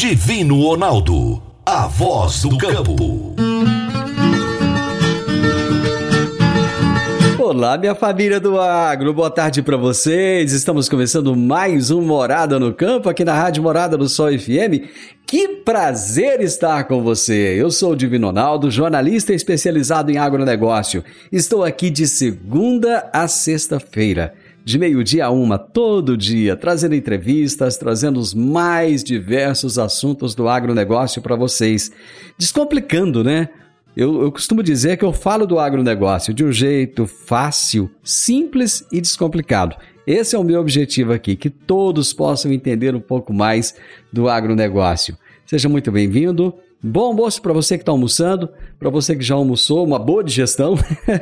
Divino Ronaldo, a voz do campo. Olá, minha família do agro, boa tarde para vocês. Estamos começando mais um Morada no Campo aqui na Rádio Morada do Sol FM. Que prazer estar com você. Eu sou o Divino Ronaldo, jornalista especializado em agronegócio. Estou aqui de segunda a sexta-feira de meio-dia a uma, todo dia, trazendo entrevistas, trazendo os mais diversos assuntos do agronegócio para vocês. Descomplicando, né? Eu, eu, costumo dizer que eu falo do agronegócio de um jeito fácil, simples e descomplicado. Esse é o meu objetivo aqui, que todos possam entender um pouco mais do agronegócio. Seja muito bem-vindo. Bom almoço para você que está almoçando, para você que já almoçou, uma boa digestão,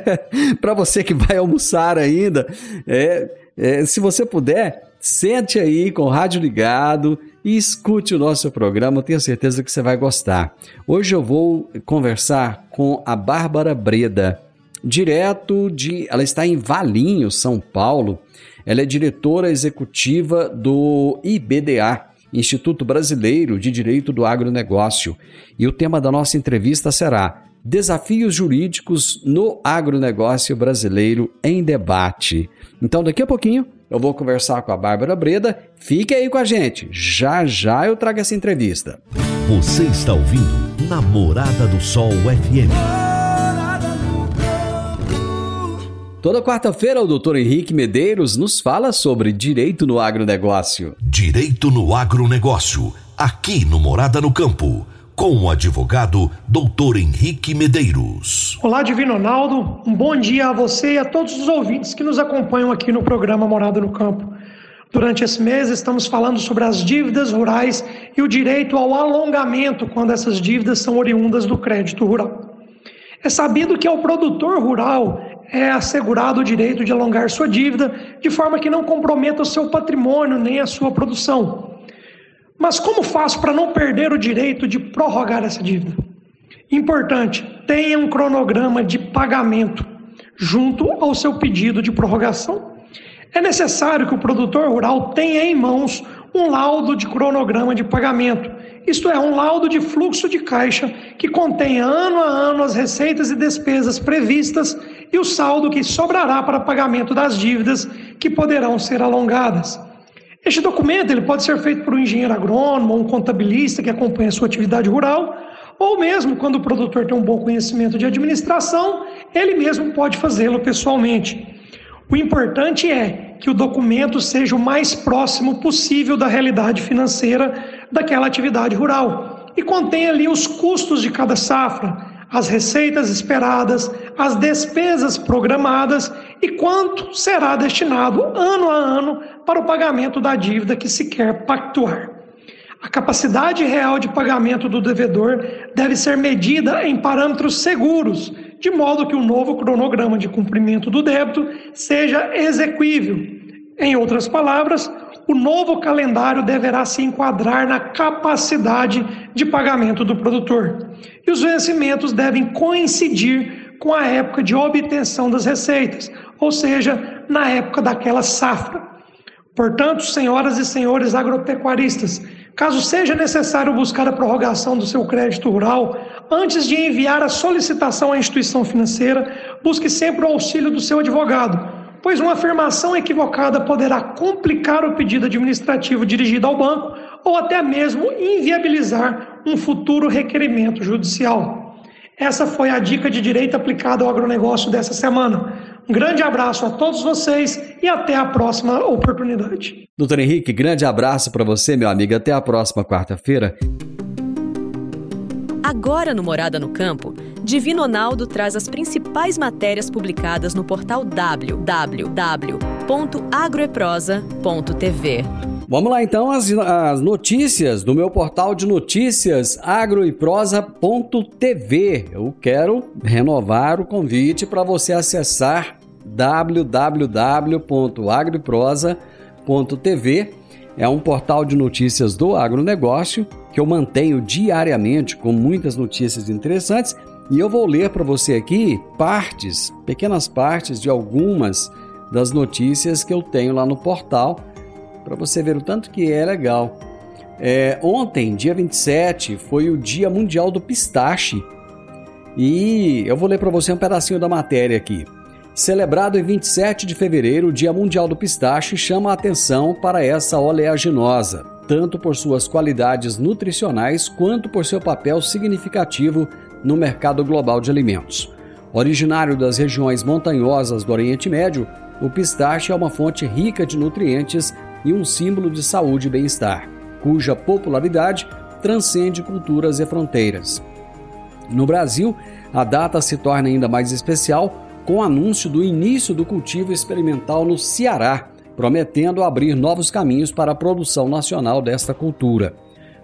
para você que vai almoçar ainda. É, é, se você puder, sente aí com o rádio ligado e escute o nosso programa, tenho certeza que você vai gostar. Hoje eu vou conversar com a Bárbara Breda, direto de. Ela está em Valinho, São Paulo. Ela é diretora executiva do IBDA, Instituto Brasileiro de Direito do Agronegócio. E o tema da nossa entrevista será Desafios Jurídicos no Agronegócio Brasileiro em Debate. Então, daqui a pouquinho, eu vou conversar com a Bárbara Breda. Fique aí com a gente. Já já eu trago essa entrevista. Você está ouvindo Namorada do Sol FM. Toda quarta-feira, o doutor Henrique Medeiros nos fala sobre direito no agronegócio. Direito no agronegócio, aqui no Morada no Campo, com o advogado doutor Henrique Medeiros. Olá, Divino Ronaldo. Um bom dia a você e a todos os ouvintes que nos acompanham aqui no programa Morada no Campo. Durante esse mês, estamos falando sobre as dívidas rurais e o direito ao alongamento quando essas dívidas são oriundas do crédito rural. É sabido que ao produtor rural é assegurado o direito de alongar sua dívida de forma que não comprometa o seu patrimônio nem a sua produção. Mas como faço para não perder o direito de prorrogar essa dívida? Importante, tenha um cronograma de pagamento junto ao seu pedido de prorrogação. É necessário que o produtor rural tenha em mãos um laudo de cronograma de pagamento, isto é, um laudo de fluxo de caixa que contém ano a ano as receitas e despesas previstas e o saldo que sobrará para pagamento das dívidas que poderão ser alongadas. Este documento ele pode ser feito por um engenheiro agrônomo ou um contabilista que acompanha a sua atividade rural, ou mesmo quando o produtor tem um bom conhecimento de administração, ele mesmo pode fazê-lo pessoalmente. O importante é que o documento seja o mais próximo possível da realidade financeira daquela atividade rural e contenha ali os custos de cada safra, as receitas esperadas, as despesas programadas e quanto será destinado ano a ano para o pagamento da dívida que se quer pactuar. A capacidade real de pagamento do devedor deve ser medida em parâmetros seguros, de modo que o novo cronograma de cumprimento do débito seja exequível. Em outras palavras, o novo calendário deverá se enquadrar na capacidade de pagamento do produtor. E os vencimentos devem coincidir com a época de obtenção das receitas, ou seja, na época daquela safra. Portanto, senhoras e senhores agropecuaristas, caso seja necessário buscar a prorrogação do seu crédito rural, antes de enviar a solicitação à instituição financeira, busque sempre o auxílio do seu advogado pois uma afirmação equivocada poderá complicar o pedido administrativo dirigido ao banco ou até mesmo inviabilizar um futuro requerimento judicial. Essa foi a dica de direito aplicado ao agronegócio dessa semana. Um grande abraço a todos vocês e até a próxima oportunidade. Doutor Henrique, grande abraço para você, meu amigo. Até a próxima quarta-feira. Agora no Morada no Campo, Divino Ronaldo traz as principais matérias publicadas no portal www.agroeprosa.tv. Vamos lá então as, as notícias do meu portal de notícias agroeprosa.tv. Eu quero renovar o convite para você acessar www.agroeprosa.tv. É um portal de notícias do agronegócio que eu mantenho diariamente com muitas notícias interessantes e eu vou ler para você aqui partes, pequenas partes de algumas das notícias que eu tenho lá no portal para você ver o tanto que é legal. É, ontem, dia 27, foi o Dia Mundial do Pistache. E eu vou ler para você um pedacinho da matéria aqui. Celebrado em 27 de fevereiro, o Dia Mundial do Pistache chama a atenção para essa oleaginosa, tanto por suas qualidades nutricionais quanto por seu papel significativo no mercado global de alimentos. Originário das regiões montanhosas do Oriente Médio, o pistache é uma fonte rica de nutrientes e um símbolo de saúde e bem-estar, cuja popularidade transcende culturas e fronteiras. No Brasil, a data se torna ainda mais especial com o anúncio do início do cultivo experimental no Ceará, prometendo abrir novos caminhos para a produção nacional desta cultura.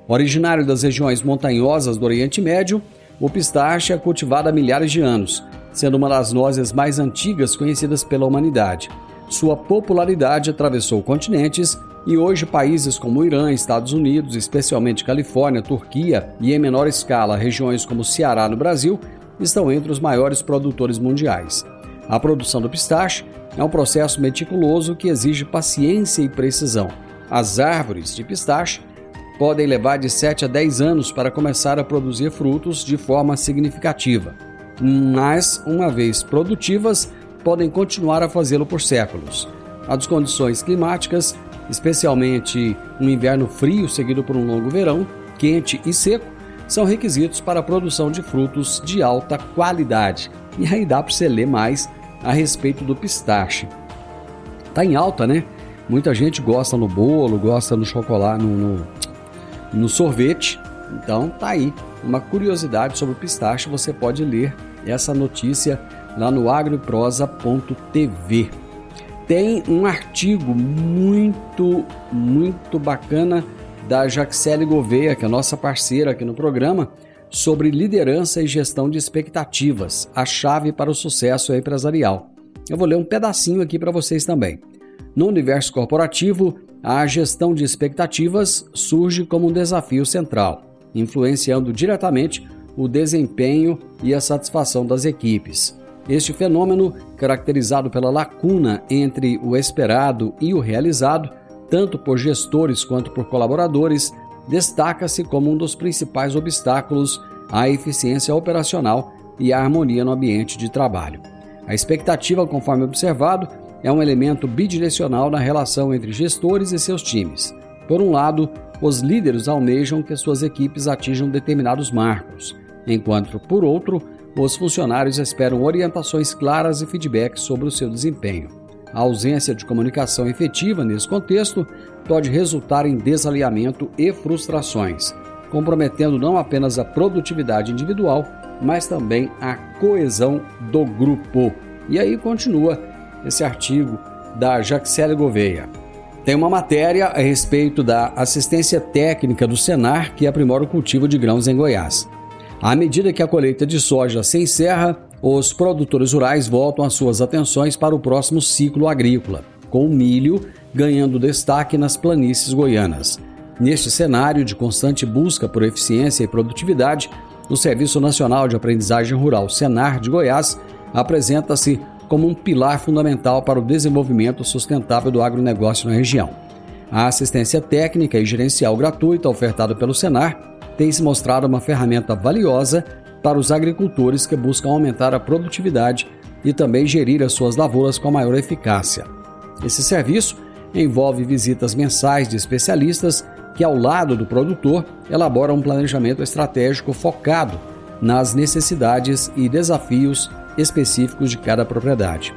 Originário das regiões montanhosas do Oriente Médio, o pistache é cultivado há milhares de anos, sendo uma das nozes mais antigas conhecidas pela humanidade. Sua popularidade atravessou continentes e hoje países como Irã, Estados Unidos, especialmente Califórnia, Turquia e em menor escala regiões como Ceará no Brasil, estão entre os maiores produtores mundiais. A produção do pistache é um processo meticuloso que exige paciência e precisão. As árvores de pistache podem levar de 7 a 10 anos para começar a produzir frutos de forma significativa, mas, uma vez produtivas, podem continuar a fazê-lo por séculos. As condições climáticas, especialmente um inverno frio seguido por um longo verão, quente e seco, são requisitos para a produção de frutos de alta qualidade. E aí dá para você ler mais a respeito do pistache. Tá em alta, né? Muita gente gosta no bolo, gosta no chocolate, no, no, no sorvete. Então tá aí uma curiosidade sobre o pistache. Você pode ler essa notícia lá no agroprosa.tv. Tem um artigo muito, muito bacana da Jaxele Gouveia, que é nossa parceira aqui no programa, sobre liderança e gestão de expectativas, a chave para o sucesso empresarial. Eu vou ler um pedacinho aqui para vocês também. No universo corporativo, a gestão de expectativas surge como um desafio central, influenciando diretamente o desempenho e a satisfação das equipes. Este fenômeno, caracterizado pela lacuna entre o esperado e o realizado, tanto por gestores quanto por colaboradores, destaca-se como um dos principais obstáculos à eficiência operacional e à harmonia no ambiente de trabalho. A expectativa, conforme observado, é um elemento bidirecional na relação entre gestores e seus times. Por um lado, os líderes almejam que suas equipes atinjam determinados marcos, enquanto, por outro, os funcionários esperam orientações claras e feedback sobre o seu desempenho. A ausência de comunicação efetiva nesse contexto pode resultar em desalinhamento e frustrações, comprometendo não apenas a produtividade individual, mas também a coesão do grupo. E aí continua esse artigo da Jaxele Gouveia. Tem uma matéria a respeito da assistência técnica do Senar que aprimora o cultivo de grãos em Goiás. À medida que a colheita de soja se encerra, os produtores rurais voltam as suas atenções para o próximo ciclo agrícola, com o milho ganhando destaque nas planícies goianas. Neste cenário de constante busca por eficiência e produtividade, o Serviço Nacional de Aprendizagem Rural, Senar de Goiás, apresenta-se como um pilar fundamental para o desenvolvimento sustentável do agronegócio na região. A assistência técnica e gerencial gratuita ofertada pelo Senar tem se mostrado uma ferramenta valiosa para os agricultores que buscam aumentar a produtividade e também gerir as suas lavouras com maior eficácia. Esse serviço envolve visitas mensais de especialistas que, ao lado do produtor, elaboram um planejamento estratégico focado nas necessidades e desafios específicos de cada propriedade.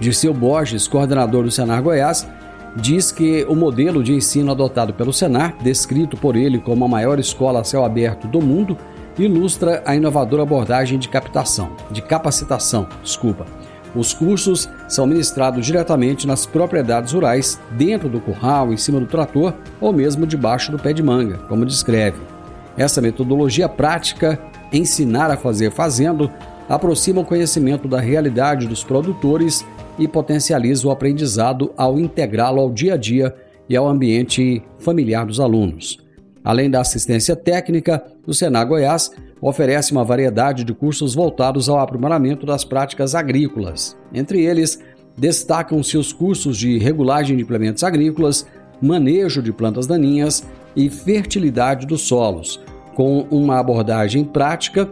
Dirceu Borges, coordenador do Senar Goiás, diz que o modelo de ensino adotado pelo Senar, descrito por ele como a maior escola a céu aberto do mundo, ilustra a inovadora abordagem de captação, de capacitação, desculpa, os cursos são ministrados diretamente nas propriedades rurais, dentro do curral, em cima do trator ou mesmo debaixo do pé de manga, como descreve. Essa metodologia prática, ensinar a fazer fazendo, aproxima o conhecimento da realidade dos produtores e potencializa o aprendizado ao integrá-lo ao dia a dia e ao ambiente familiar dos alunos. Além da assistência técnica, o Senar Goiás oferece uma variedade de cursos voltados ao aprimoramento das práticas agrícolas. Entre eles, destacam-se os cursos de regulagem de implementos agrícolas, manejo de plantas daninhas e fertilidade dos solos. Com uma abordagem prática,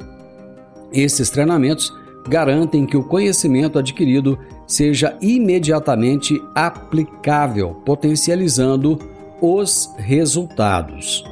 esses treinamentos garantem que o conhecimento adquirido seja imediatamente aplicável, potencializando os resultados.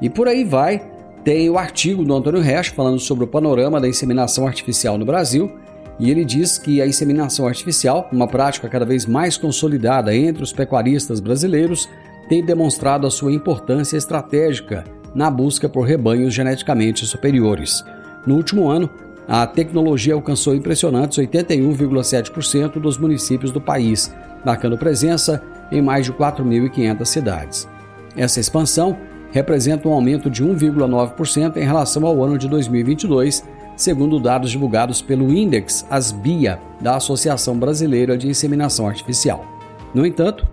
E por aí vai, tem o artigo do Antônio Resch falando sobre o panorama da inseminação artificial no Brasil, e ele diz que a inseminação artificial, uma prática cada vez mais consolidada entre os pecuaristas brasileiros, tem demonstrado a sua importância estratégica na busca por rebanhos geneticamente superiores. No último ano, a tecnologia alcançou impressionantes 81,7% dos municípios do país, marcando presença em mais de 4.500 cidades. Essa expansão representa um aumento de 1,9% em relação ao ano de 2022, segundo dados divulgados pelo Index Asbia, da Associação Brasileira de Inseminação Artificial. No entanto,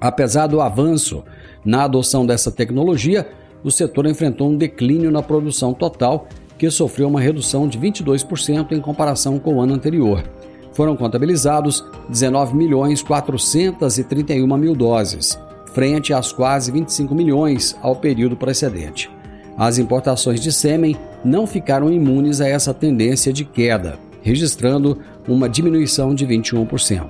apesar do avanço na adoção dessa tecnologia, o setor enfrentou um declínio na produção total, que sofreu uma redução de 22% em comparação com o ano anterior. Foram contabilizados 19 milhões 431 mil doses, frente às quase 25 milhões ao período precedente. As importações de sêmen não ficaram imunes a essa tendência de queda, registrando uma diminuição de 21%.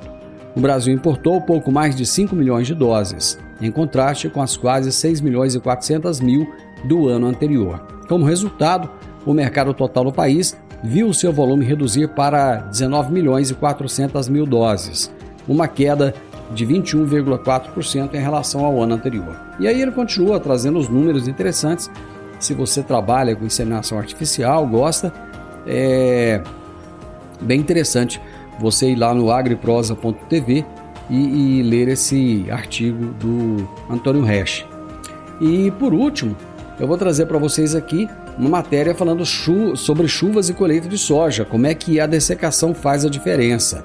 O Brasil importou pouco mais de 5 milhões de doses, em contraste com as quase 6 milhões e 400 mil do ano anterior. Como resultado, o mercado total no país viu seu volume reduzir para 19 milhões e 400 mil doses, uma queda de 21,4% em relação ao ano anterior. E aí ele continua trazendo os números interessantes. Se você trabalha com inseminação artificial, gosta, é bem interessante você ir lá no agriprosa.tv e, e, ler esse artigo do Antônio Resch. E por último, eu vou trazer para vocês aqui uma matéria falando chu sobre chuvas e colheita de soja, como é que a dessecação faz a diferença.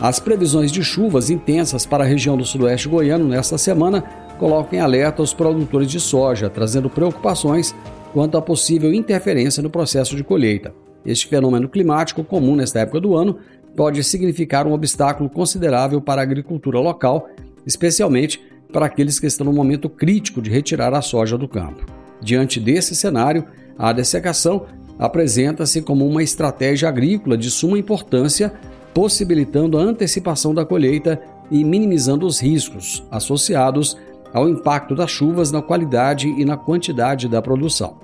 As previsões de chuvas intensas para a região do sudoeste goiano nesta semana colocam em alerta os produtores de soja, trazendo preocupações quanto à possível interferência no processo de colheita. Este fenômeno climático, comum nesta época do ano, pode significar um obstáculo considerável para a agricultura local, especialmente para aqueles que estão no momento crítico de retirar a soja do campo. Diante desse cenário, a dessecação apresenta-se como uma estratégia agrícola de suma importância possibilitando a antecipação da colheita e minimizando os riscos associados ao impacto das chuvas na qualidade e na quantidade da produção.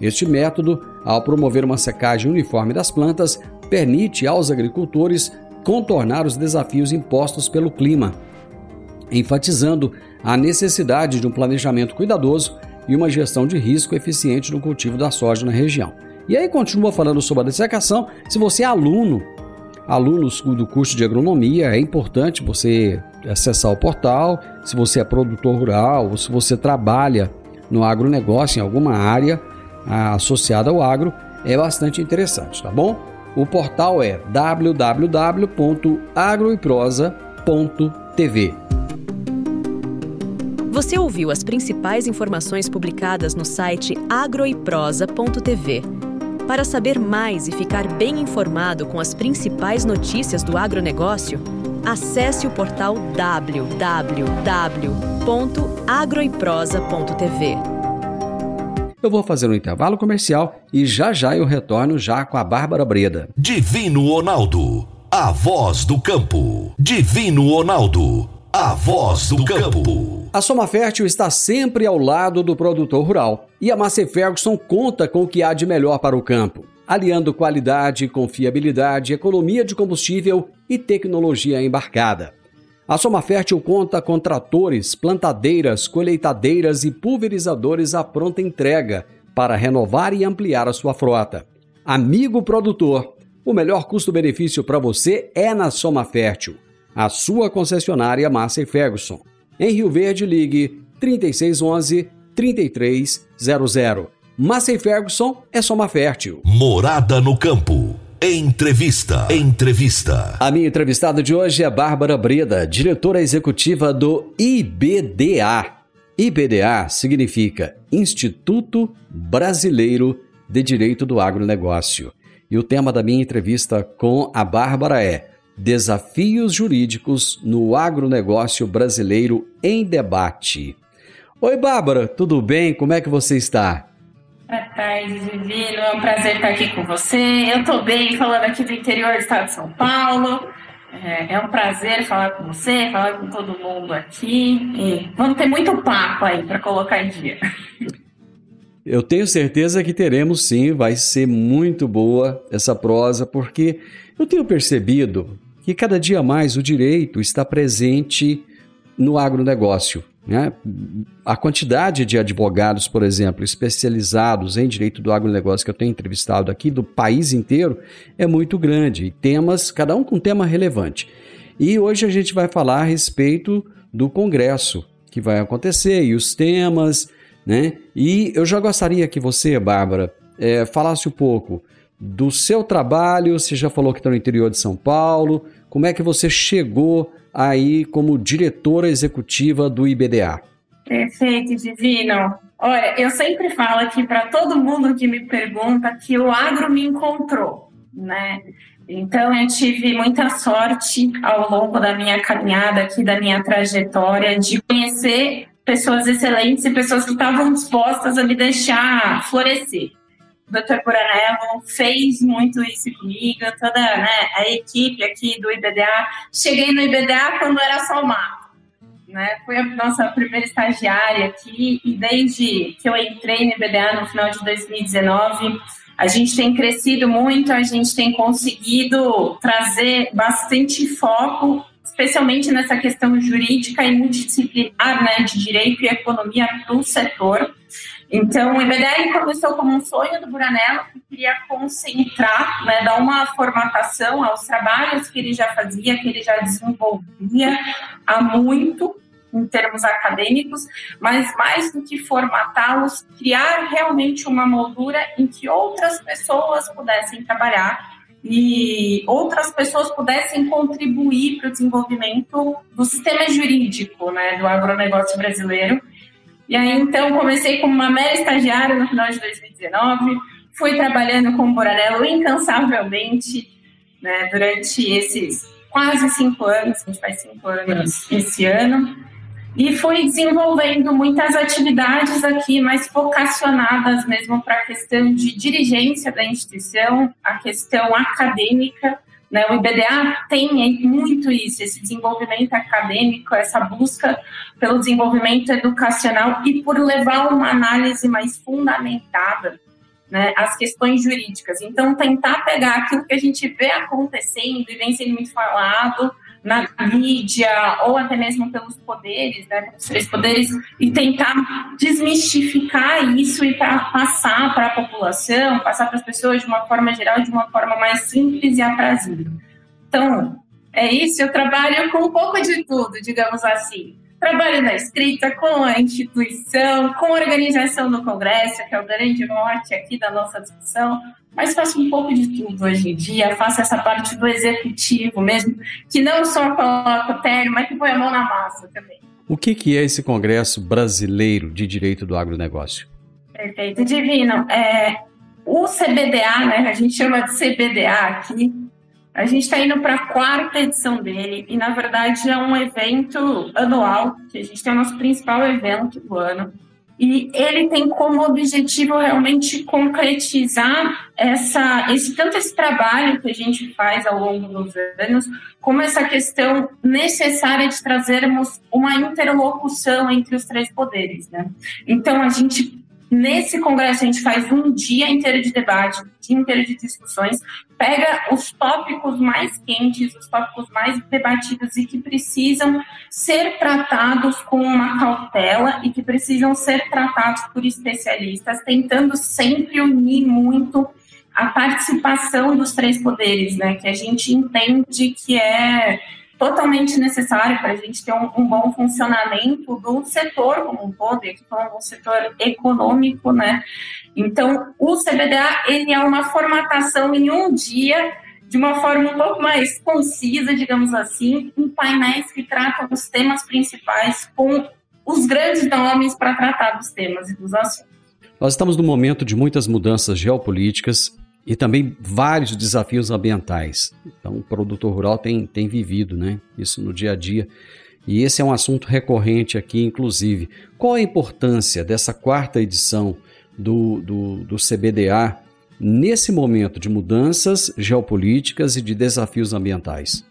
Este método, ao promover uma secagem uniforme das plantas, permite aos agricultores contornar os desafios impostos pelo clima, enfatizando a necessidade de um planejamento cuidadoso e uma gestão de risco eficiente no cultivo da soja na região. E aí continua falando sobre a dessecação. Se você é aluno alunos do curso de agronomia, é importante você acessar o portal. Se você é produtor rural ou se você trabalha no agronegócio em alguma área associada ao agro, é bastante interessante, tá bom? O portal é www.agroiprosa.tv. Você ouviu as principais informações publicadas no site agroiprosa.tv. Para saber mais e ficar bem informado com as principais notícias do agronegócio, acesse o portal www.agroiprosa.tv. Eu vou fazer um intervalo comercial e já já eu retorno já com a Bárbara Breda. Divino Ronaldo, a voz do campo. Divino Ronaldo, a voz do campo. A Soma Fértil está sempre ao lado do produtor rural e a Massey Ferguson conta com o que há de melhor para o campo, aliando qualidade, confiabilidade, economia de combustível e tecnologia embarcada. A Soma Fértil conta com tratores, plantadeiras, colheitadeiras e pulverizadores à pronta entrega para renovar e ampliar a sua frota. Amigo produtor, o melhor custo-benefício para você é na Soma Fértil, a sua concessionária Massey Ferguson. Em Rio Verde, ligue 3611 3300. Massey Ferguson é soma fértil. Morada no campo. Entrevista. Entrevista. A minha entrevistada de hoje é Bárbara Breda, diretora executiva do IBDA. IBDA significa Instituto Brasileiro de Direito do Agronegócio. E o tema da minha entrevista com a Bárbara é Desafios Jurídicos no Agronegócio Brasileiro em Debate. Oi, Bárbara, tudo bem? Como é que você está? Boa tarde, Divino. É um prazer estar aqui com você. Eu estou bem, falando aqui do interior do estado de São Paulo. É, é um prazer falar com você, falar com todo mundo aqui. E vamos ter muito papo aí para colocar em dia. Eu tenho certeza que teremos sim, vai ser muito boa essa prosa, porque eu tenho percebido que cada dia mais o direito está presente no agronegócio. Né? A quantidade de advogados, por exemplo, especializados em direito do agronegócio que eu tenho entrevistado aqui do país inteiro é muito grande. E temas, cada um com tema relevante. E hoje a gente vai falar a respeito do congresso que vai acontecer e os temas, né? E eu já gostaria que você, Bárbara, é, falasse um pouco do seu trabalho. Você já falou que está no interior de São Paulo. Como é que você chegou aí como diretora executiva do IBDA? Perfeito, Divino. Olha, eu sempre falo aqui para todo mundo que me pergunta que o agro me encontrou, né? Então, eu tive muita sorte ao longo da minha caminhada aqui, da minha trajetória, de conhecer pessoas excelentes e pessoas que estavam dispostas a me deixar florescer. Dr. Buranello fez muito isso comigo, toda né, a equipe aqui do IBDA. Cheguei no IBDA quando era só o mato. Né? Fui a nossa primeira estagiária aqui e desde que eu entrei no IBDA no final de 2019, a gente tem crescido muito, a gente tem conseguido trazer bastante foco especialmente nessa questão jurídica e multidisciplinar, né, de direito e economia para o setor. Então, o IBDR começou como um sonho do Buranello, que queria concentrar, né, dar uma formatação aos trabalhos que ele já fazia, que ele já desenvolvia há muito, em termos acadêmicos, mas mais do que formatá-los, criar realmente uma moldura em que outras pessoas pudessem trabalhar e outras pessoas pudessem contribuir para o desenvolvimento do sistema jurídico né, do agronegócio brasileiro. E aí, então, comecei como uma mera estagiária no final de 2019, fui trabalhando com o Borarello incansavelmente né, durante esses quase cinco anos, a gente faz cinco anos esse ano, e fui desenvolvendo muitas atividades aqui mais vocacionadas mesmo para a questão de dirigência da instituição, a questão acadêmica. Né? O IBDA tem muito isso, esse desenvolvimento acadêmico, essa busca pelo desenvolvimento educacional e por levar uma análise mais fundamentada né, as questões jurídicas. Então, tentar pegar aquilo que a gente vê acontecendo e vem sendo muito falado, na mídia ou até mesmo pelos poderes, né, pelos três poderes, e tentar desmistificar isso e para passar para a população, passar para as pessoas de uma forma geral, de uma forma mais simples e aprazível. Então, é isso, eu trabalho com um pouco de tudo, digamos assim. Trabalho na escrita, com a instituição, com a organização do Congresso, que é o grande norte aqui da nossa discussão, mas faço um pouco de tudo hoje em dia, faço essa parte do executivo mesmo, que não só coloca o terno, mas que põe a mão na massa também. O que, que é esse Congresso Brasileiro de Direito do Agronegócio? Perfeito, Divino. É, o CBDA, né, a gente chama de CBDA aqui, a gente está indo para a quarta edição dele e, na verdade, é um evento anual, que a gente tem o nosso principal evento do ano. E ele tem como objetivo realmente concretizar essa, esse, tanto esse trabalho que a gente faz ao longo dos anos, como essa questão necessária de trazermos uma interlocução entre os três poderes. Né? Então, a gente Nesse congresso, a gente faz um dia inteiro de debate, um dia inteiro de discussões, pega os tópicos mais quentes, os tópicos mais debatidos e que precisam ser tratados com uma cautela e que precisam ser tratados por especialistas, tentando sempre unir muito a participação dos três poderes, né? Que a gente entende que é totalmente necessário para a gente ter um, um, bom funcionamento do setor como um todo, e aqui setor econômico, né? Então, o CBDA, ele é uma formatação em um dia, de uma forma um pouco mais concisa, digamos assim, em painéis que tratam os temas principais com os grandes nomes para tratar dos temas e dos assuntos. Nós estamos num momento de muitas mudanças geopolíticas, e também vários desafios ambientais. Então, o produtor rural tem, tem vivido né, isso no dia a dia. E esse é um assunto recorrente aqui, inclusive. Qual a importância dessa quarta edição do, do, do CBDA nesse momento de mudanças geopolíticas e de desafios ambientais?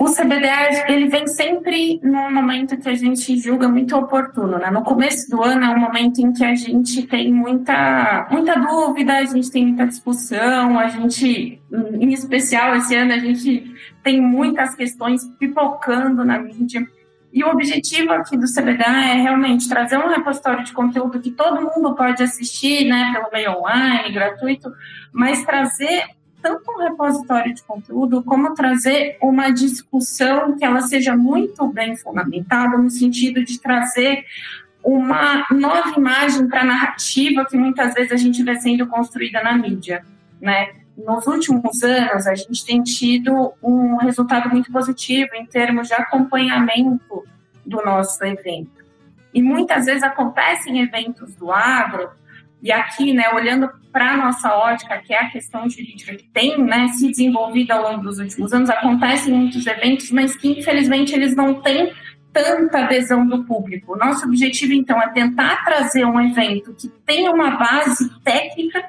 O CBDA ele vem sempre num momento que a gente julga muito oportuno, né? No começo do ano é um momento em que a gente tem muita, muita dúvida, a gente tem muita discussão, a gente, em especial esse ano, a gente tem muitas questões pipocando na mídia. E o objetivo aqui do CBDA é realmente trazer um repositório de conteúdo que todo mundo pode assistir, né, pelo meio online, gratuito, mas trazer tanto um repositório de conteúdo, como trazer uma discussão que ela seja muito bem fundamentada, no sentido de trazer uma nova imagem para a narrativa que muitas vezes a gente vê sendo construída na mídia, né? Nos últimos anos, a gente tem tido um resultado muito positivo em termos de acompanhamento do nosso evento. E muitas vezes acontecem eventos do agro e aqui, né, olhando para a nossa ótica, que é a questão jurídica que tem né, se desenvolvido ao longo dos últimos anos, acontecem muitos eventos, mas que infelizmente eles não têm tanta adesão do público. Nosso objetivo, então, é tentar trazer um evento que tenha uma base técnica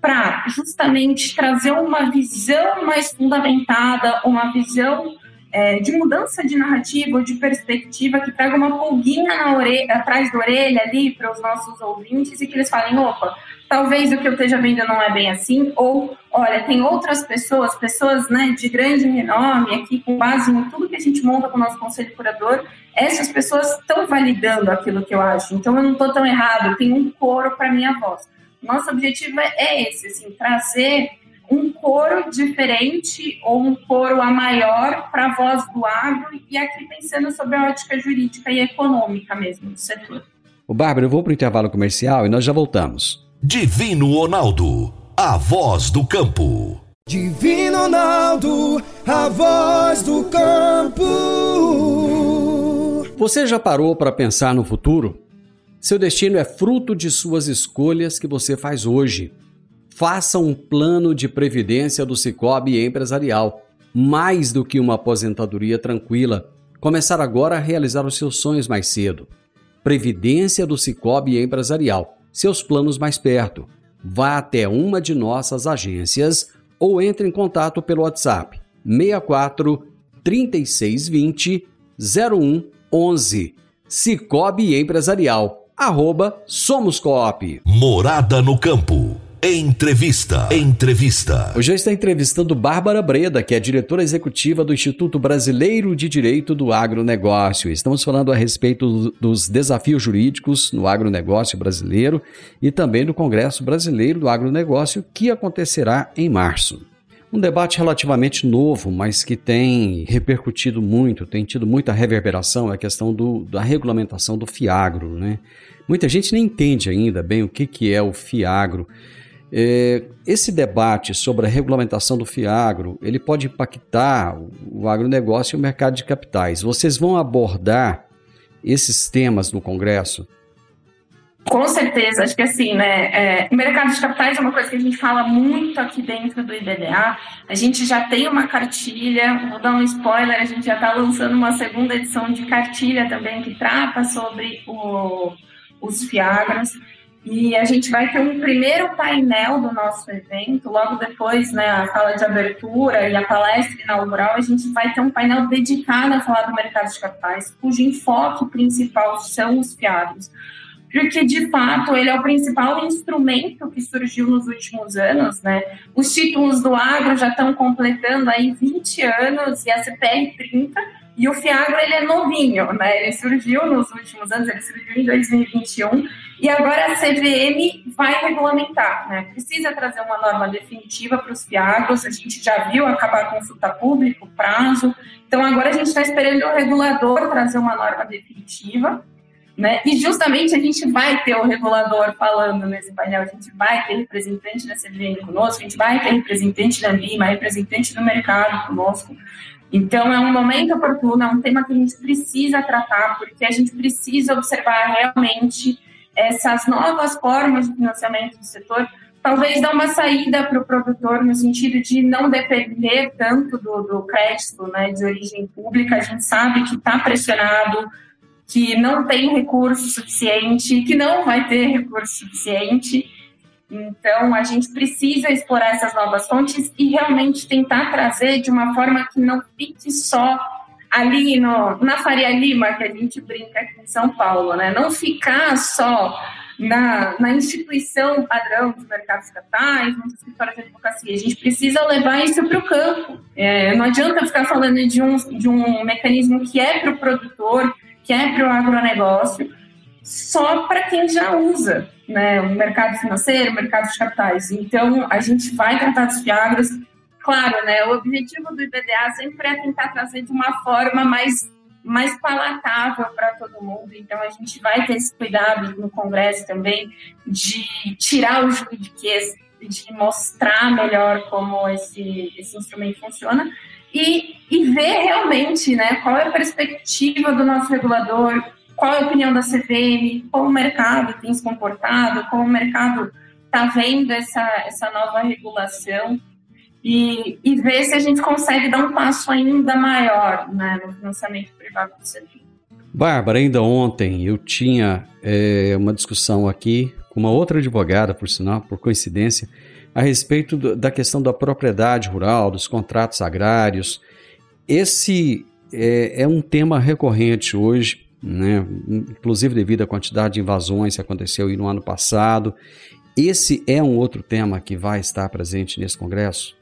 para justamente trazer uma visão mais fundamentada, uma visão é, de mudança de narrativa ou de perspectiva que traga uma pulguinha na orelha, atrás da orelha ali para os nossos ouvintes e que eles falem, opa, talvez o que eu esteja vendo não é bem assim, ou olha, tem outras pessoas, pessoas né, de grande renome aqui, com base em tudo que a gente monta com o nosso conselho curador, essas pessoas estão validando aquilo que eu acho, então eu não estou tão errado, tem um coro para minha voz. Nosso objetivo é esse, assim, trazer um coro diferente ou um coro a maior para a voz do agro e aqui pensando sobre a ótica jurídica e econômica mesmo do setor. O Bárbara, eu vou para o intervalo comercial e nós já voltamos. Divino Ronaldo, a voz do campo. Divino Ronaldo, a voz do campo. Você já parou para pensar no futuro? Seu destino é fruto de suas escolhas que você faz hoje. Faça um plano de previdência do Cicobi Empresarial. Mais do que uma aposentadoria tranquila. Começar agora a realizar os seus sonhos mais cedo. Previdência do Cicobi Empresarial. Seus planos mais perto. Vá até uma de nossas agências ou entre em contato pelo WhatsApp 64 3620 0111. Cicobi Empresarial. Arroba Somos Coop. Morada no Campo. Entrevista. Entrevista. Hoje estou entrevistando Bárbara Breda, que é diretora executiva do Instituto Brasileiro de Direito do Agronegócio. Estamos falando a respeito dos desafios jurídicos no agronegócio brasileiro e também do Congresso Brasileiro do Agronegócio, que acontecerá em março. Um debate relativamente novo, mas que tem repercutido muito, tem tido muita reverberação, é a questão do, da regulamentação do FIAGRO. Né? Muita gente nem entende ainda bem o que, que é o FIAGRO. É, esse debate sobre a regulamentação do FIAGRO, ele pode impactar o agronegócio e o mercado de capitais. Vocês vão abordar esses temas no Congresso? Com certeza, acho que assim, né? É, mercado de capitais é uma coisa que a gente fala muito aqui dentro do IBDA. A gente já tem uma cartilha, vou dar um spoiler, a gente já está lançando uma segunda edição de cartilha também que trata sobre o, os FIAGROS. E a gente vai ter um primeiro painel do nosso evento, logo depois, né, a fala de abertura e a palestra inaugural, a gente vai ter um painel dedicado a falar do mercado de capitais, cujo enfoque principal são os fiados. Porque, de fato, ele é o principal instrumento que surgiu nos últimos anos, né? Os títulos do agro já estão completando aí 20 anos e a CPR 30, e o Fiagro, ele é novinho, né? Ele surgiu nos últimos anos, ele surgiu em 2021, e agora a CVM vai regulamentar, né? Precisa trazer uma norma definitiva para os Fiagros, a gente já viu acabar a consulta pública, o prazo, então agora a gente está esperando o regulador trazer uma norma definitiva, né? E justamente a gente vai ter o regulador falando nesse painel, a gente vai ter representante da CVM conosco, a gente vai ter representante da Lima, representante do mercado conosco, então, é um momento oportuno, é um tema que a gente precisa tratar, porque a gente precisa observar realmente essas novas formas de financiamento do setor, talvez dar uma saída para o produtor no sentido de não depender tanto do, do crédito né, de origem pública. A gente sabe que está pressionado, que não tem recurso suficiente, que não vai ter recurso suficiente. Então, a gente precisa explorar essas novas fontes e realmente tentar trazer de uma forma que não fique só ali no, na Faria Lima, que a gente brinca aqui em São Paulo, né? Não ficar só na, na instituição padrão de mercados capitais, nos escritórios de advocacia. A gente precisa levar isso para o campo. É, não adianta ficar falando de um, de um mecanismo que é para o produtor, que é para o agronegócio, só para quem já usa né, o mercado financeiro, o mercado de capitais. Então, a gente vai tratar dos fiagros. Claro, né, o objetivo do IBDA sempre é tentar trazer de uma forma mais mais palatável para todo mundo. Então, a gente vai ter esse cuidado no Congresso também de tirar o juridiquês, de mostrar melhor como esse, esse instrumento funciona e, e ver realmente né, qual é a perspectiva do nosso regulador, qual é a opinião da CVM, como o mercado tem se comportado, como o mercado está vendo essa, essa nova regulação e, e ver se a gente consegue dar um passo ainda maior né, no financiamento privado do setor. Bárbara, ainda ontem eu tinha é, uma discussão aqui com uma outra advogada, por sinal, por coincidência, a respeito do, da questão da propriedade rural, dos contratos agrários. Esse é, é um tema recorrente hoje, né? inclusive devido à quantidade de invasões que aconteceu no ano passado. Esse é um outro tema que vai estar presente nesse congresso?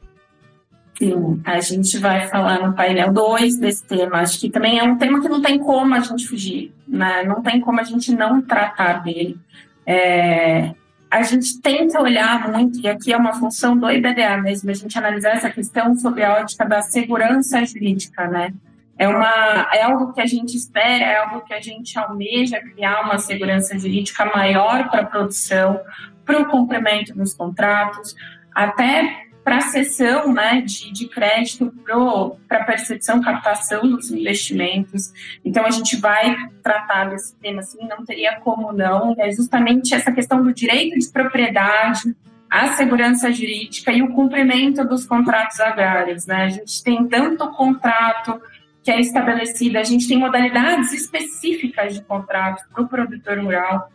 Sim, a gente vai falar no painel 2 desse tema. Acho que também é um tema que não tem como a gente fugir, né? não tem como a gente não tratar dele. É, a gente tenta olhar muito, e aqui é uma função do IBDA mesmo, a gente analisar essa questão sobre a ótica da segurança jurídica, né? É, uma, é algo que a gente espera, é algo que a gente almeja criar uma segurança jurídica maior para a produção, para o cumprimento dos contratos, até para a cessão né, de, de crédito para percepção, captação dos investimentos. Então, a gente vai tratar desse tema assim, não teria como não. É justamente essa questão do direito de propriedade, a segurança jurídica e o cumprimento dos contratos agrários. Né? A gente tem tanto contrato que é estabelecido, a gente tem modalidades específicas de contrato para o produtor rural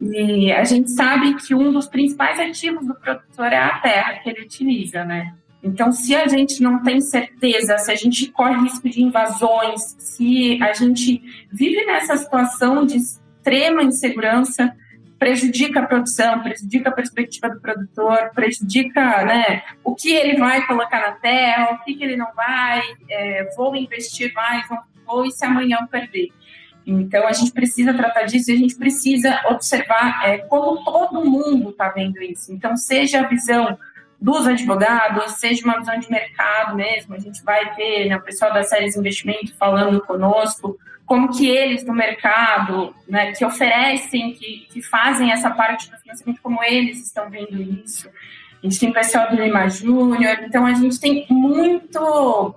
e a gente sabe que um dos principais ativos do produtor é a terra que ele utiliza, né? Então, se a gente não tem certeza, se a gente corre risco de invasões, se a gente vive nessa situação de extrema insegurança, prejudica a produção, prejudica a perspectiva do produtor, prejudica né, o que ele vai colocar na terra, o que, que ele não vai, é, vou investir mais, não vou, e se amanhã eu perder. Então, a gente precisa tratar disso e a gente precisa observar é, como todo mundo está vendo isso. Então, seja a visão dos advogados, seja uma visão de mercado mesmo, a gente vai ter né, o pessoal da séries investimento falando conosco, como que eles do mercado, né, que oferecem, que, que fazem essa parte do financiamento, como eles estão vendo isso. A gente tem o pessoal do Lima Júnior, então a gente tem muito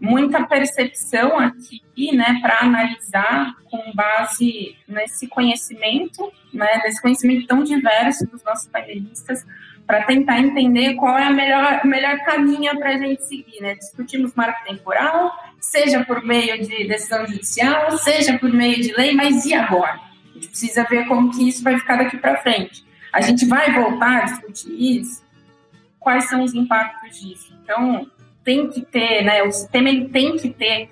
muita percepção aqui, né, para analisar com base nesse conhecimento, né, nesse conhecimento tão diverso dos nossos painelistas, para tentar entender qual é a melhor, melhor caminho para a gente seguir, né? Discutimos marco temporal, seja por meio de decisão judicial, seja por meio de lei, mas e agora? A gente precisa ver como que isso vai ficar daqui para frente. A gente vai voltar a discutir isso? Quais são os impactos disso? Então, tem que ter, né, o sistema ele tem que ter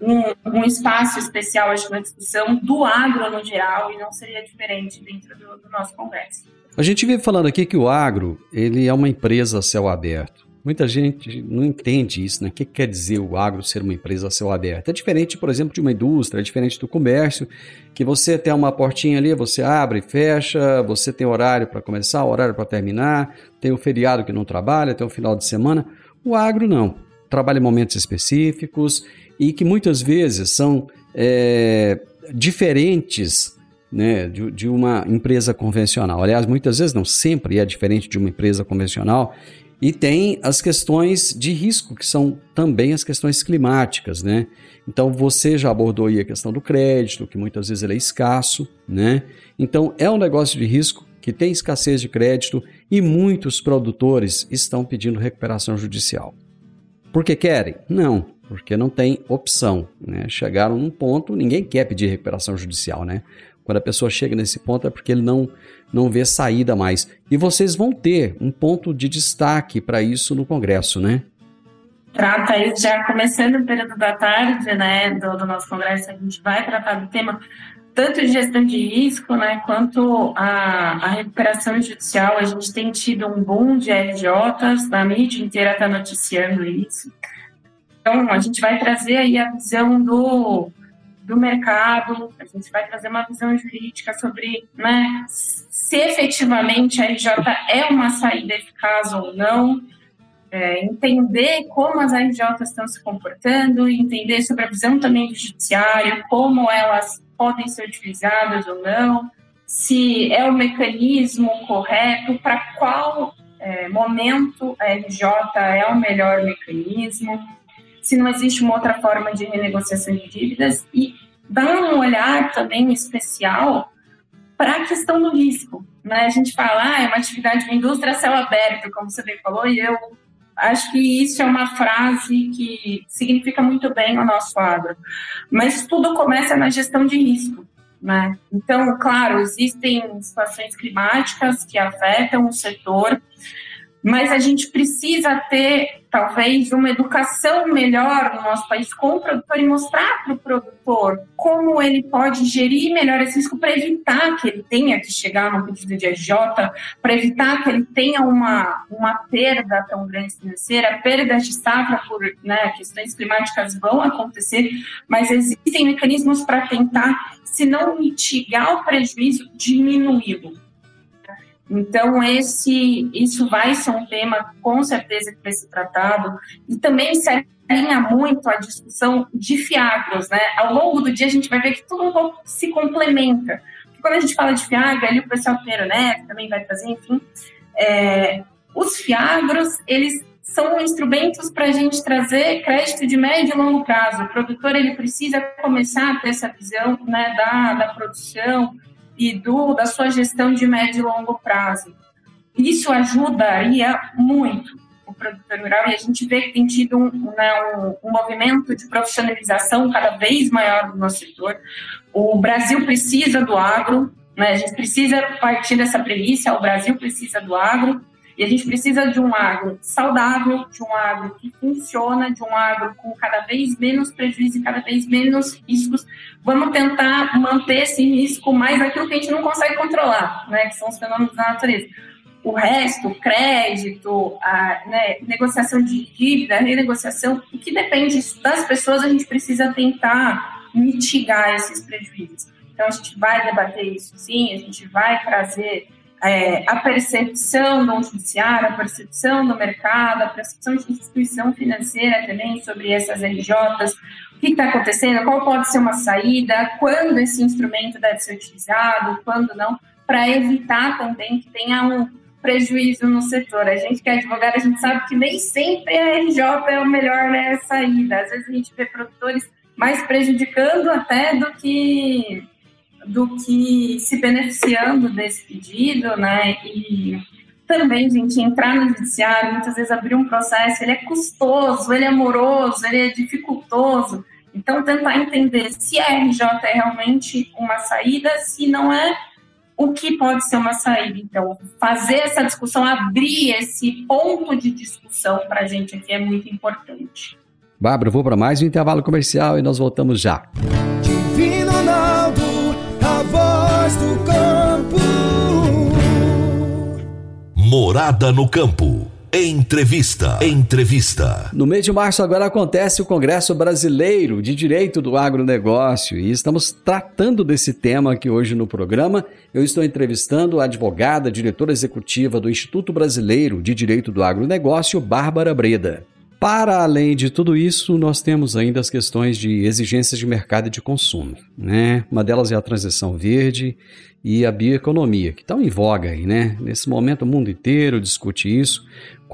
um, um espaço especial, acho, na discussão do agro no geral e não seria diferente dentro do, do nosso Congresso. A gente vive falando aqui que o agro ele é uma empresa a céu aberto. Muita gente não entende isso, né? O que quer dizer o agro ser uma empresa a céu aberto? É diferente, por exemplo, de uma indústria, é diferente do comércio, que você tem uma portinha ali, você abre e fecha, você tem horário para começar, horário para terminar, tem o feriado que não trabalha, tem o final de semana. O agro não. Trabalha em momentos específicos e que muitas vezes são é, diferentes né, de, de, uma empresa convencional. Aliás, muitas vezes não sempre é diferente de uma empresa convencional. E tem as questões de risco, que são também as questões climáticas, né? Então você já abordou aí a questão do crédito, que muitas vezes ele é escasso, né? Então é um negócio de risco que tem escassez de crédito e muitos produtores estão pedindo recuperação judicial. Por que querem? Não, porque não tem opção. Né? Chegaram num ponto, ninguém quer pedir recuperação judicial, né? Quando a pessoa chega nesse ponto é porque ele não, não vê saída mais. E vocês vão ter um ponto de destaque para isso no Congresso, né? Trata aí, já começando o período da tarde, né, do, do nosso Congresso, a gente vai tratar do tema tanto de gestão de risco, né, quanto a, a recuperação judicial. A gente tem tido um boom de RJs, a mídia inteira está noticiando isso. Então, a gente vai trazer aí a visão do, do mercado, a gente vai trazer uma visão jurídica sobre né, se efetivamente a RJ é uma saída eficaz ou não, é, entender como as RJs estão se comportando, entender sobre a visão também do judiciário, como elas podem ser utilizadas ou não, se é o mecanismo correto, para qual é, momento a RJ é o melhor mecanismo, se não existe uma outra forma de renegociação de dívidas e dar um olhar também especial para a questão do risco. Né? A gente fala, ah, é uma atividade de indústria a céu aberto, como você bem falou, e eu acho que isso é uma frase que significa muito bem o nosso agro. Mas tudo começa na gestão de risco. Né? Então, claro, existem situações climáticas que afetam o setor, mas a gente precisa ter, talvez, uma educação melhor no nosso país com o produtor e mostrar para o produtor como ele pode gerir melhor esse risco para evitar que ele tenha que chegar no pedido de EJ, para evitar que ele tenha uma, uma perda tão grande financeira, perdas de safra por né, questões climáticas vão acontecer, mas existem mecanismos para tentar, se não mitigar o prejuízo, diminuí-lo. Então, esse, isso vai ser um tema, com certeza, que vai ser tratado. E também se alinha muito a discussão de fiagros, né? Ao longo do dia, a gente vai ver que tudo se complementa. Porque quando a gente fala de fiagro, ali o pessoal Pinheiro Neto também vai trazer, enfim. É, os fiagros, eles são instrumentos para a gente trazer crédito de médio e longo prazo. O produtor, ele precisa começar a ter essa visão né, da, da produção, e do, da sua gestão de médio e longo prazo. Isso ajudaria muito o produtor rural e a gente vê que tem tido um, né, um, um, movimento de profissionalização cada vez maior do nosso setor. O Brasil precisa do agro, né, a gente precisa partir dessa premissa, o Brasil precisa do agro, e a gente precisa de um agro saudável, de um agro que funciona, de um agro com cada vez menos prejuízo e cada vez menos riscos. Vamos tentar manter esse risco mais aquilo que a gente não consegue controlar, né, que são os fenômenos da natureza. O resto, crédito, a né, negociação de dívida, renegociação, o que depende das pessoas, a gente precisa tentar mitigar esses prejuízos. Então, a gente vai debater isso sim, a gente vai trazer é, a percepção do judiciário, a percepção do mercado, a percepção de instituição financeira também sobre essas RJs, que está acontecendo, qual pode ser uma saída, quando esse instrumento deve ser utilizado, quando não, para evitar também que tenha um prejuízo no setor. A gente que é advogado, a gente sabe que nem sempre a RJ é o melhor né, saída. Às vezes a gente vê produtores mais prejudicando até do que do que se beneficiando desse pedido, né? E também, gente, entrar no judiciário, muitas vezes abrir um processo, ele é custoso, ele é moroso, ele é dificultoso. Então, tentar entender se a RJ é realmente uma saída, se não é, o que pode ser uma saída. Então, fazer essa discussão, abrir esse ponto de discussão para a gente aqui é muito importante. Bárbara, vou para mais um intervalo comercial e nós voltamos já. Divino Ronaldo voz do campo. Morada no campo. Entrevista. Entrevista. No mês de março agora acontece o Congresso Brasileiro de Direito do Agronegócio e estamos tratando desse tema aqui hoje no programa. Eu estou entrevistando a advogada, diretora executiva do Instituto Brasileiro de Direito do Agronegócio, Bárbara Breda. Para além de tudo isso, nós temos ainda as questões de exigências de mercado e de consumo. Né? Uma delas é a transição verde e a bioeconomia, que estão em voga aí, né? Nesse momento o mundo inteiro discute isso.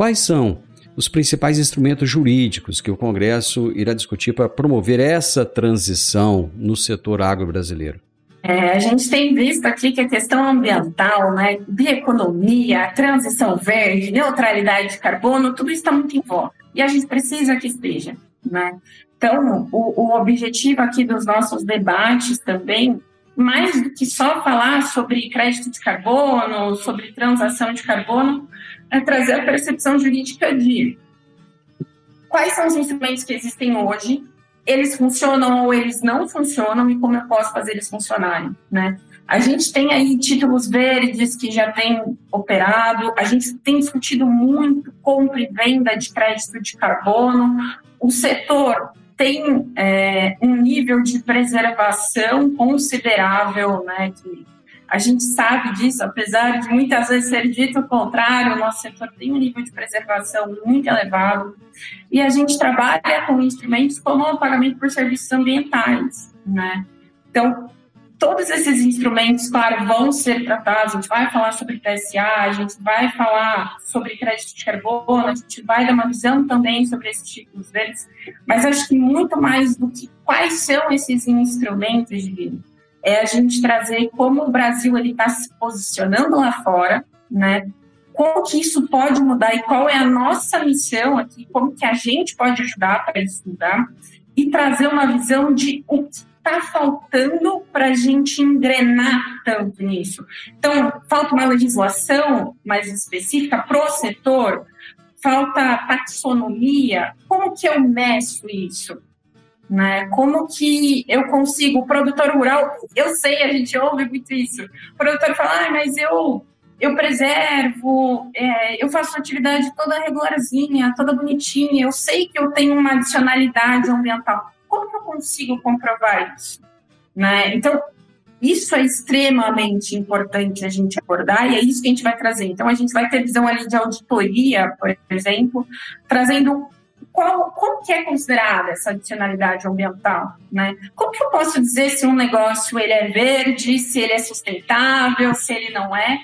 Quais são os principais instrumentos jurídicos que o Congresso irá discutir para promover essa transição no setor agro brasileiro? É, a gente tem visto aqui que a questão ambiental, né, bioeconomia, transição verde, neutralidade de carbono, tudo está muito em voga. E a gente precisa que esteja. Né? Então, o, o objetivo aqui dos nossos debates também, mais do que só falar sobre crédito de carbono, sobre transação de carbono, é trazer a percepção jurídica de quais são os instrumentos que existem hoje, eles funcionam ou eles não funcionam e como eu posso fazer eles funcionarem, né? A gente tem aí títulos verdes que já tem operado, a gente tem discutido muito compra e venda de crédito de carbono, o setor tem é, um nível de preservação considerável, né, que a gente sabe disso, apesar de muitas vezes ser dito o contrário, o nosso setor tem um nível de preservação muito elevado. E a gente trabalha com instrumentos como o pagamento por serviços ambientais. Né? Então, todos esses instrumentos, claro, vão ser tratados. A gente vai falar sobre PSA, a gente vai falar sobre crédito de carbono, a gente vai dar uma visão também sobre esses títulos deles. Mas acho que muito mais do que quais são esses instrumentos, Divino, é a gente trazer como o Brasil ele está se posicionando lá fora, né? Como que isso pode mudar e qual é a nossa missão aqui, como que a gente pode ajudar para isso mudar e trazer uma visão de o que está faltando para a gente engrenar tanto nisso. Então, falta uma legislação mais específica para o setor, falta taxonomia. Como que eu meço isso? Né? Como que eu consigo, o produtor rural, eu sei, a gente ouve muito isso. O produtor fala, ah, mas eu eu preservo, é, eu faço atividade toda regularzinha, toda bonitinha, eu sei que eu tenho uma adicionalidade ambiental. Como que eu consigo comprovar isso? Né? Então, isso é extremamente importante a gente abordar e é isso que a gente vai trazer. Então, a gente vai ter visão ali de auditoria, por exemplo, trazendo qual, como que é considerada essa adicionalidade ambiental, né? Como que eu posso dizer se um negócio ele é verde, se ele é sustentável, se ele não é?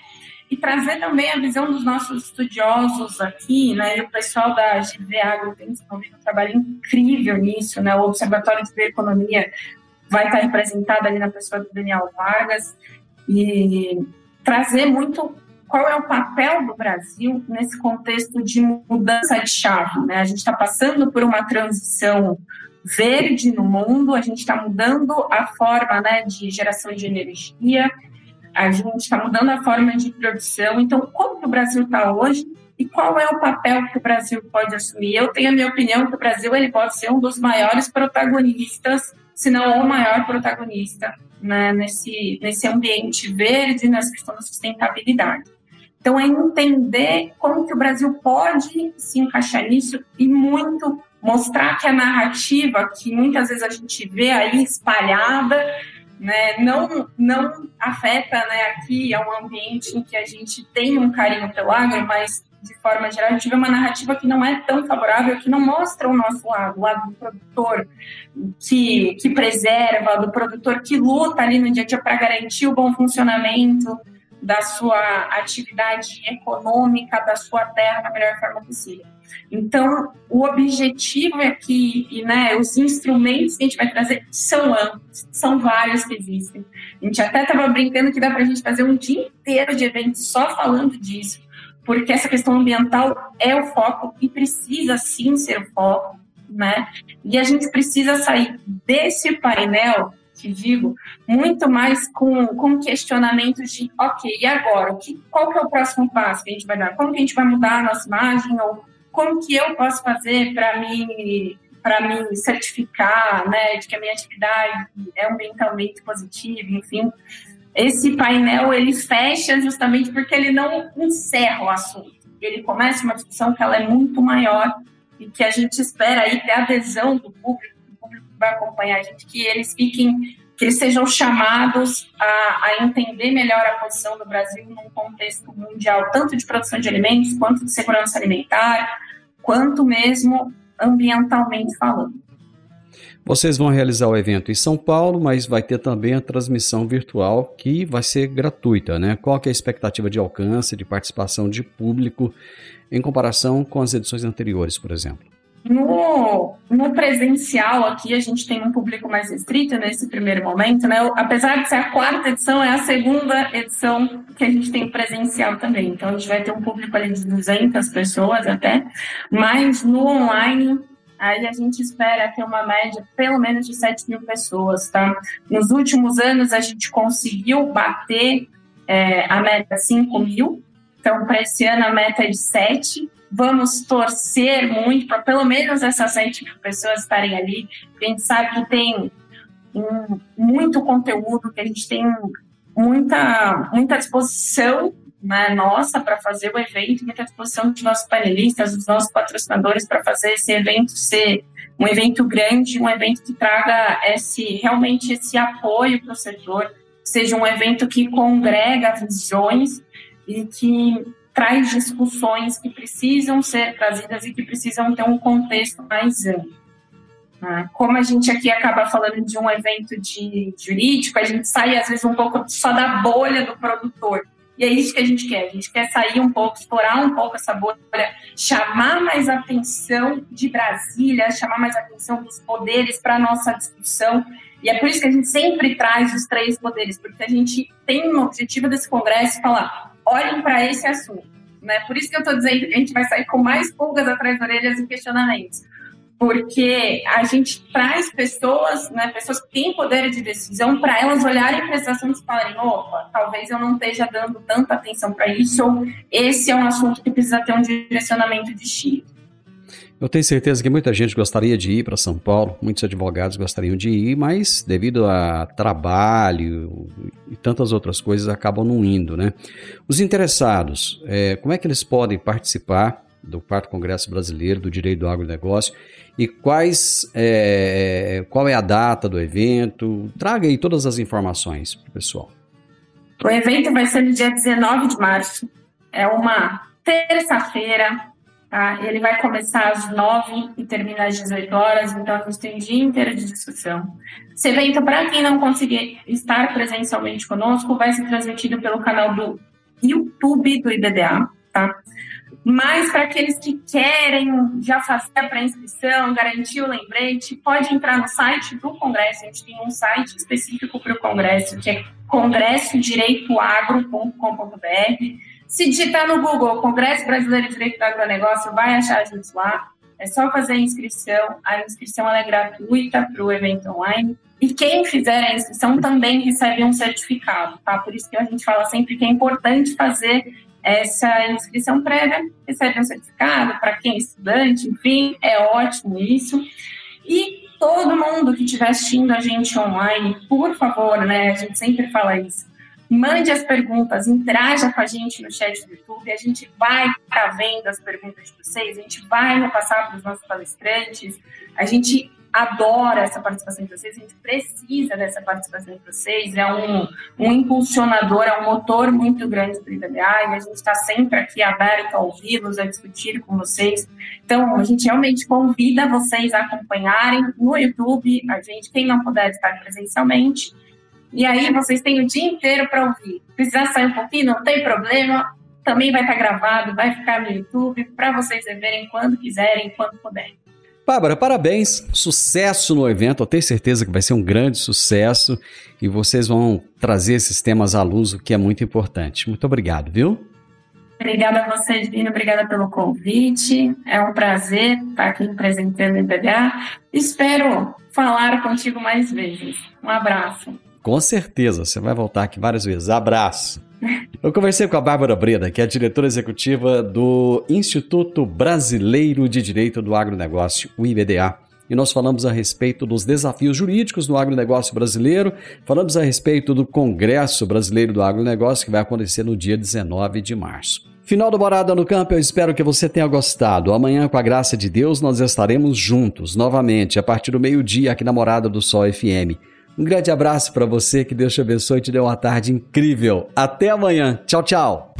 E trazer também a visão dos nossos estudiosos aqui, né? E o pessoal da GV Agro tem desenvolvido um trabalho incrível nisso, né? O Observatório de Bioeconomia vai estar representado ali na pessoa do Daniel Vargas e trazer muito qual é o papel do Brasil nesse contexto de mudança de chave? Né? A gente está passando por uma transição verde no mundo, a gente está mudando a forma né, de geração de energia, a gente está mudando a forma de produção. Então, como o Brasil está hoje e qual é o papel que o Brasil pode assumir? Eu tenho a minha opinião que o Brasil ele pode ser um dos maiores protagonistas, se não o maior protagonista, né, nesse, nesse ambiente verde, nessa questão da sustentabilidade. Então, é entender como que o Brasil pode se encaixar nisso e muito mostrar que a narrativa que muitas vezes a gente vê aí espalhada, né, não, não afeta né, aqui é um ambiente em que a gente tem um carinho pelo agro, mas de forma geral a gente vê uma narrativa que não é tão favorável, que não mostra o nosso lado, o lado do produtor que, que preserva, do produtor que luta ali no dia a dia para garantir o bom funcionamento da sua atividade econômica, da sua terra da melhor forma possível. Então, o objetivo aqui, e né, os instrumentos que a gente vai trazer são amplos, são vários que existem. A gente até estava brincando que dá para a gente fazer um dia inteiro de eventos só falando disso, porque essa questão ambiental é o foco e precisa sim ser o foco, né? E a gente precisa sair desse painel que digo, muito mais com, com questionamentos de, ok, e agora? Que, qual que é o próximo passo que a gente vai dar? Como que a gente vai mudar a nossa imagem? Ou como que eu posso fazer para me para me certificar, né, de que a minha atividade é ambientalmente positiva, enfim. Esse painel, ele fecha justamente porque ele não encerra o assunto. Ele começa uma discussão que ela é muito maior e que a gente espera aí ter adesão do público vai acompanhar a gente, que eles fiquem, que eles sejam chamados a, a entender melhor a posição do Brasil num contexto mundial, tanto de produção de alimentos, quanto de segurança alimentar, quanto mesmo ambientalmente falando. Vocês vão realizar o evento em São Paulo, mas vai ter também a transmissão virtual que vai ser gratuita, né? Qual é a expectativa de alcance, de participação de público em comparação com as edições anteriores, por exemplo? No, no presencial aqui, a gente tem um público mais restrito nesse primeiro momento, né? Apesar de ser a quarta edição, é a segunda edição que a gente tem presencial também. Então, a gente vai ter um público ali de 200 pessoas até, mas no online aí a gente espera ter uma média pelo menos de 7 mil pessoas, tá? Nos últimos anos a gente conseguiu bater é, a meta 5 mil, então para esse ano a meta é de 7, vamos torcer muito para pelo menos essas 7 mil pessoas estarem ali. A gente sabe que tem um, muito conteúdo, que a gente tem muita, muita disposição né, nossa para fazer o evento, muita disposição dos nossos panelistas, dos nossos patrocinadores para fazer esse evento ser um evento grande, um evento que traga esse realmente esse apoio para o setor, seja um evento que congrega visões e que traz discussões que precisam ser trazidas e que precisam ter um contexto mais amplo. Né? Como a gente aqui acaba falando de um evento de jurídico, a gente sai às vezes um pouco só da bolha do produtor. E é isso que a gente quer. A gente quer sair um pouco, explorar um pouco essa bolha, chamar mais atenção de Brasília, chamar mais atenção dos poderes para nossa discussão. E é por isso que a gente sempre traz os três poderes, porque a gente tem um objetivo desse congresso falar: olhem para esse assunto. Né? Por isso que eu estou dizendo que a gente vai sair com mais pulgas atrás das orelhas e questionamentos porque a gente traz pessoas, né, pessoas que têm poder de decisão, para elas olharem para esse assunto e falarem: opa, talvez eu não esteja dando tanta atenção para isso, ou esse é um assunto que precisa ter um direcionamento distinto. Eu tenho certeza que muita gente gostaria de ir para São Paulo, muitos advogados gostariam de ir, mas devido a trabalho e tantas outras coisas acabam não indo, né? Os interessados, é, como é que eles podem participar do quarto Congresso Brasileiro do Direito do Agronegócio e quais é, qual é a data do evento. Traga aí todas as informações para o pessoal. O evento vai ser no dia 19 de março. É uma terça-feira. Tá? Ele vai começar às 9 e terminar às 18 horas, então a gente tem um dia inteiro de discussão. Esse evento, para quem não conseguir estar presencialmente conosco, vai ser transmitido pelo canal do YouTube do IBDA. Tá? Mas para aqueles que querem já fazer a pré-inscrição, garantir o lembrete, pode entrar no site do Congresso. A gente tem um site específico para o Congresso, que é congressodireitoagro.com.br. Se digitar no Google Congresso Brasileiro de Direito do Agronegócio, vai achar a gente lá. É só fazer a inscrição. A inscrição é gratuita para o evento online. E quem fizer a inscrição também recebe um certificado, tá? Por isso que a gente fala sempre que é importante fazer essa inscrição prévia, recebe um certificado para quem é estudante, enfim, é ótimo isso. E todo mundo que estiver assistindo a gente online, por favor, né, a gente sempre fala isso, mande as perguntas, interaja com a gente no chat do YouTube, a gente vai estar vendo as perguntas de vocês, a gente vai repassar para os nossos palestrantes, a gente adora essa participação de vocês, a gente precisa dessa participação de vocês, é um, um impulsionador, é um motor muito grande do IBDA e a gente está sempre aqui aberto a ouvi-los, a discutir com vocês. Então, a gente realmente convida vocês a acompanharem no YouTube, a gente, quem não puder estar presencialmente, e aí vocês têm o dia inteiro para ouvir. Precisar sair um pouquinho, não tem problema, também vai estar gravado, vai ficar no YouTube para vocês verem quando quiserem, quando puderem. Bárbara, parabéns, sucesso no evento, eu tenho certeza que vai ser um grande sucesso e vocês vão trazer esses temas à luz, o que é muito importante. Muito obrigado, viu? Obrigada a você, Divino, obrigada pelo convite. É um prazer estar aqui apresentando o IBDA. Espero falar contigo mais vezes. Um abraço. Com certeza, você vai voltar aqui várias vezes. Abraço. Eu conversei com a Bárbara Breda, que é diretora executiva do Instituto Brasileiro de Direito do Agronegócio, o IBDA. E nós falamos a respeito dos desafios jurídicos no agronegócio brasileiro, falamos a respeito do Congresso Brasileiro do Agronegócio, que vai acontecer no dia 19 de março. Final do Morada no Campo, eu espero que você tenha gostado. Amanhã, com a graça de Deus, nós estaremos juntos novamente, a partir do meio-dia, aqui na Morada do Sol FM. Um grande abraço para você, que Deus te abençoe e te dê uma tarde incrível. Até amanhã. Tchau, tchau.